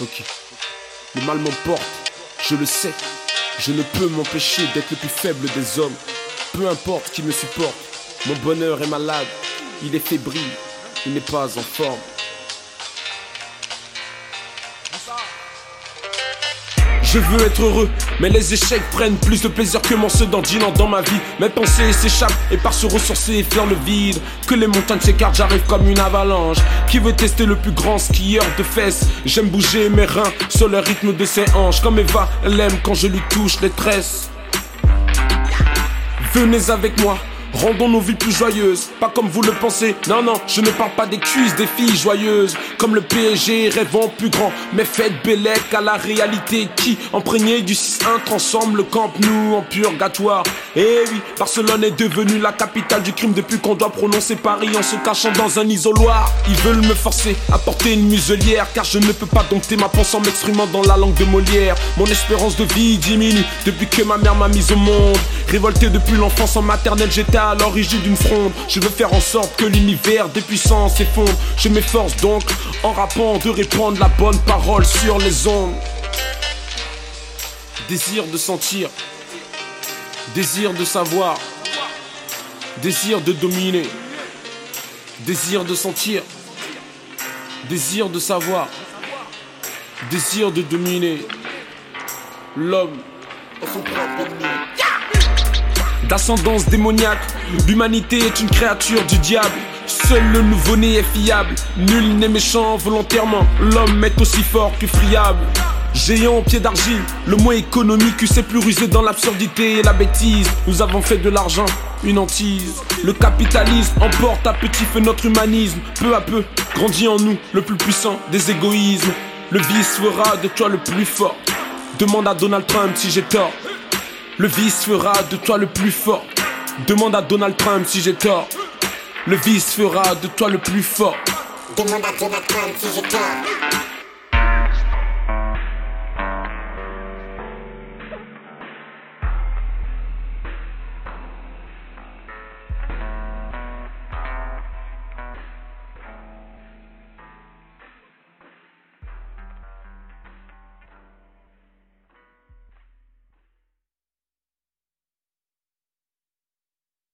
Ok. Le mal m'emporte, je le sais. Je ne peux m'empêcher d'être le plus faible des hommes. Peu importe qui me supporte, mon bonheur est malade. Il est fébrile, il n'est pas en forme. Je veux être heureux, mais les échecs prennent plus de plaisir que mon dandinant dans ma vie. Mes pensées s'échappent et par se ressourcer et faire le vide. Que les montagnes s'écartent, j'arrive comme une avalanche. Qui veut tester le plus grand skieur de fesses? J'aime bouger mes reins sur le rythme de ses hanches. Comme Eva, elle aime quand je lui touche les tresses. Venez avec moi, Rendons nos vies plus joyeuses, pas comme vous le pensez. Non, non, je ne parle pas des cuisses des filles joyeuses. Comme le PSG, rêvant plus grand. Mais faites Bélec à la réalité qui, imprégné du 6-1, transforme le Camp Nou en purgatoire. Eh oui, Barcelone est devenue la capitale du crime depuis qu'on doit prononcer Paris en se cachant dans un isoloir. Ils veulent me forcer à porter une muselière car je ne peux pas dompter ma pensée en m'exprimant dans la langue de Molière. Mon espérance de vie diminue depuis que ma mère m'a mise au monde. Révolté depuis l'enfance en maternelle, j'étais à l'origine d'une fronde. Je veux faire en sorte que l'univers des puissances s'effondre. Je m'efforce donc, en rappant, de répandre la bonne parole sur les ondes. Désir de sentir, désir de savoir, désir de dominer, désir de sentir, désir de savoir, désir de dominer. L'homme d'ascendance démoniaque. L'humanité est une créature du diable. Seul le nouveau-né est fiable. Nul n'est méchant volontairement. L'homme est aussi fort que friable. Géant au pied d'argile, le moins économique c'est plus rusé dans l'absurdité et la bêtise. Nous avons fait de l'argent une hantise. Le capitalisme emporte à petit feu notre humanisme. Peu à peu, grandit en nous le plus puissant des égoïsmes. Le vice fera de toi le plus fort. Demande à Donald Trump si j'ai tort. Le vice fera de toi le plus fort. Demande à Donald Trump si j'ai tort. Le vice fera de toi le plus fort. Demande à Trump si j'ai tort.